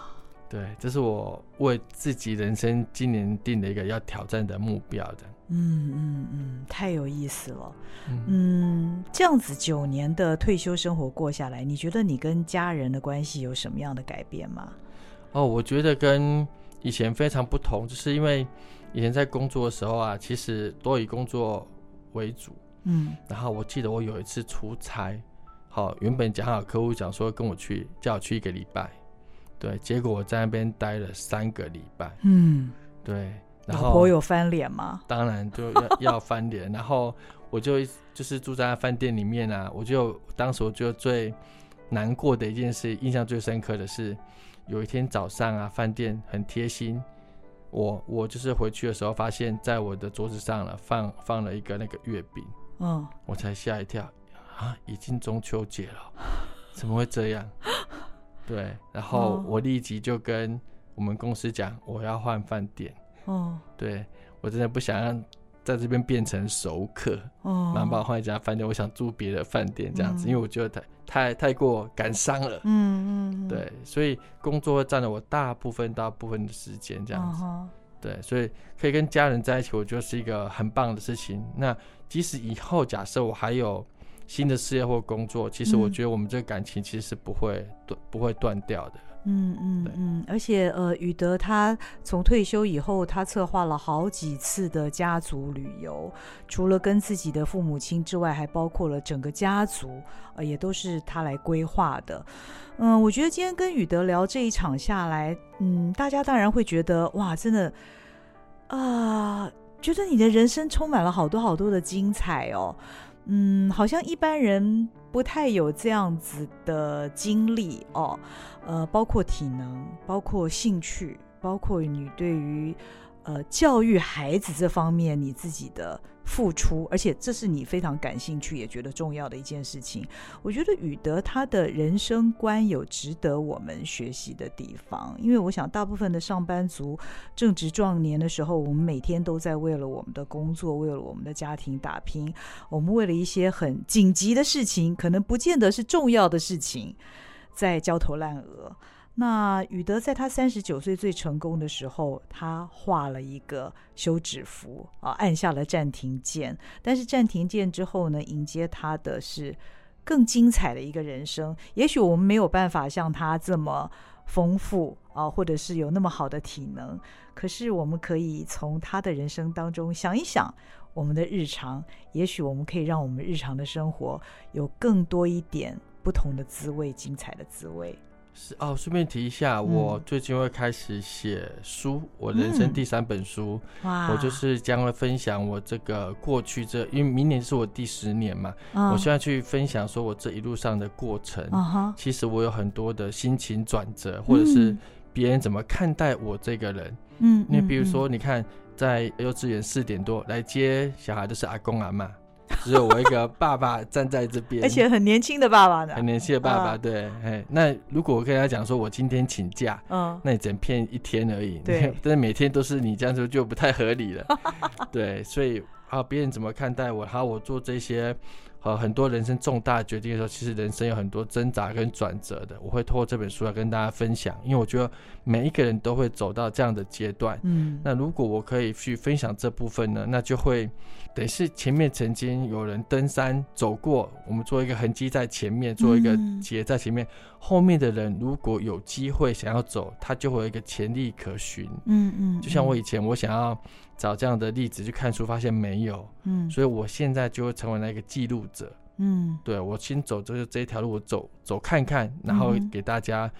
S2: 对，这是我为自己人生今年定的一个要挑战的目标的。
S1: 嗯嗯嗯，太有意思了。
S2: 嗯，
S1: 嗯，这样子九年的退休生活过下来，你觉得你跟家人的关系有什么样的改变吗？
S2: 哦，我觉得跟以前非常不同，就是因为以前在工作的时候啊，其实都以工作为主。
S1: 嗯
S2: 然后我记得我有一次出差，好，原本讲好客户讲说跟我去，叫我去一个礼拜，对，结果我在那边待了三个礼拜，
S1: 嗯，
S2: 对，然后
S1: 老婆有翻脸吗？
S2: 当然就要要翻脸，然后我就就是住在饭店里面啊，我就当时我就最难过的一件事，印象最深刻的是，有一天早上啊，饭店很贴心，我我就是回去的时候，发现在我的桌子上了放放了一个那个月饼。
S1: 嗯，
S2: 我才吓一跳啊！已经中秋节了，怎么会这样？对，然后
S1: 哦
S2: 我立即就跟我们公司讲，我要换饭店。
S1: 哦
S2: 对我真的不想让在这边变成熟客，
S1: 哦，
S2: 然后把我换一家饭店。我想住别的饭店这样子，
S1: 嗯
S2: 因为我觉得太太太过感伤了。
S1: 嗯嗯，
S2: 对，所以工作会占了我大部分大部分的时间这样子。
S1: 哦
S2: 对，所以可以跟家人在一起，我觉得是一个很棒的事情。那即使以后假设我还有新的事业或工作，其实我觉得我们这个感情其实是不会断不会断掉的。
S1: 嗯嗯嗯，而且呃，宇德他从退休以后，他策划了好几次的家族旅游，除了跟自己的父母亲之外，还包括了整个家族，呃，也都是他来规划的。嗯，我觉得今天跟宇德聊这一场下来，嗯，大家当然会觉得哇，真的啊、呃，觉得你的人生充满了好多好多的精彩哦。嗯，好像一般人不太有这样子的经历哦。呃，包括体能，包括兴趣，包括你对于呃教育孩子这方面你自己的付出，而且这是你非常感兴趣也觉得重要的一件事情。我觉得宇德他的人生观有值得我们学习的地方，因为我想大部分的上班族正值壮年的时候，我们每天都在为了我们的工作，为了我们的家庭打拼，我们为了一些很紧急的事情，可能不见得是重要的事情。在焦头烂额。那宇德在他三十九岁最成功的时候，他画了一个休止符啊，按下了暂停键。但是暂停键之后呢，迎接他的是更精彩的一个人生。也许我们没有办法像他这么丰富啊，或者是有那么好的体能，可是我们可以从他的人生当中想一想，我们的日常，也许我们可以让我们日常的生活有更多一点。不同的滋味，精彩的滋味。
S2: 是哦，顺便提一下，
S1: 嗯、
S2: 我最近会开始写书，我人生第三本书。
S1: 嗯、哇！
S2: 我就是将会分享我这个过去这，因为明年是我第十年嘛，
S1: 嗯、
S2: 我现在去分享说我这一路上的过程。
S1: 嗯、
S2: 其实我有很多的心情转折，或者是别人怎么看待我这个人。
S1: 嗯，
S2: 因为比如说，你看在幼稚园四点多来接小孩，的是阿公阿嬷。只有我一个爸爸站在这边，
S1: 而且很年轻的爸爸呢，
S2: 很年轻的爸爸。啊、对，哎，那如果我跟他讲说，我今天请假，嗯，那你整片一天而已，对，*laughs* 但是每天都是你这样子就不太合理了，*laughs* 对，所以啊，别人怎么看待我，还有我做这些。呃，很多人生重大决定的时候，其实人生有很多挣扎跟转折的。我会透过这本书来跟大家分享，因为我觉得每一个人都会走到这样的阶段。嗯，那如果我可以去分享这部分呢，那就会等于是前面曾经有人登山走过，我们做一个痕迹在前面，做一个结在前面，后面的人如果有机会想要走，他就会有一个潜力可循。嗯嗯，就像我以前我想要。找这样的例子去看书，发现没有，嗯，所以我现在就会成为那个记录者，嗯，对，我先走就是这一条路，我走走看看，然后给大家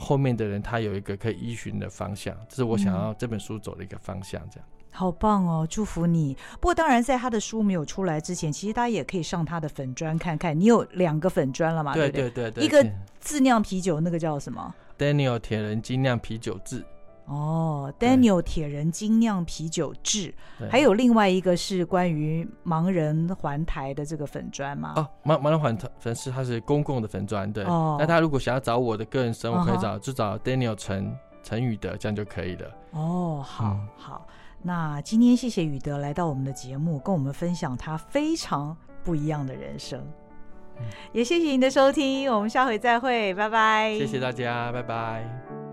S2: 后面的人他有一个可以依循的方向，这是我想要这本书走的一个方向，这样。
S1: 好棒哦，祝福你。不过当然，在他的书没有出来之前，其实大家也可以上他的粉砖看看。你有两个粉砖了吗？
S2: 对对对对，
S1: 一个自酿啤酒，那个叫什么
S2: ？Daniel 铁人精酿啤酒制。
S1: 哦，Daniel 铁人精酿啤酒制，还有另外一个是关于盲人环台的这个粉砖吗？
S2: 哦，盲盲人环台粉丝，他是公共的粉砖，对。哦，那他如果想要找我的个人生活，可以找就找 Daniel 陈陈宇的，这样就可以了。
S1: 哦，好好，那今天谢谢宇德来到我们的节目，跟我们分享他非常不一样的人生。也谢谢您的收听，我们下回再会，拜拜。
S2: 谢谢大家，拜拜。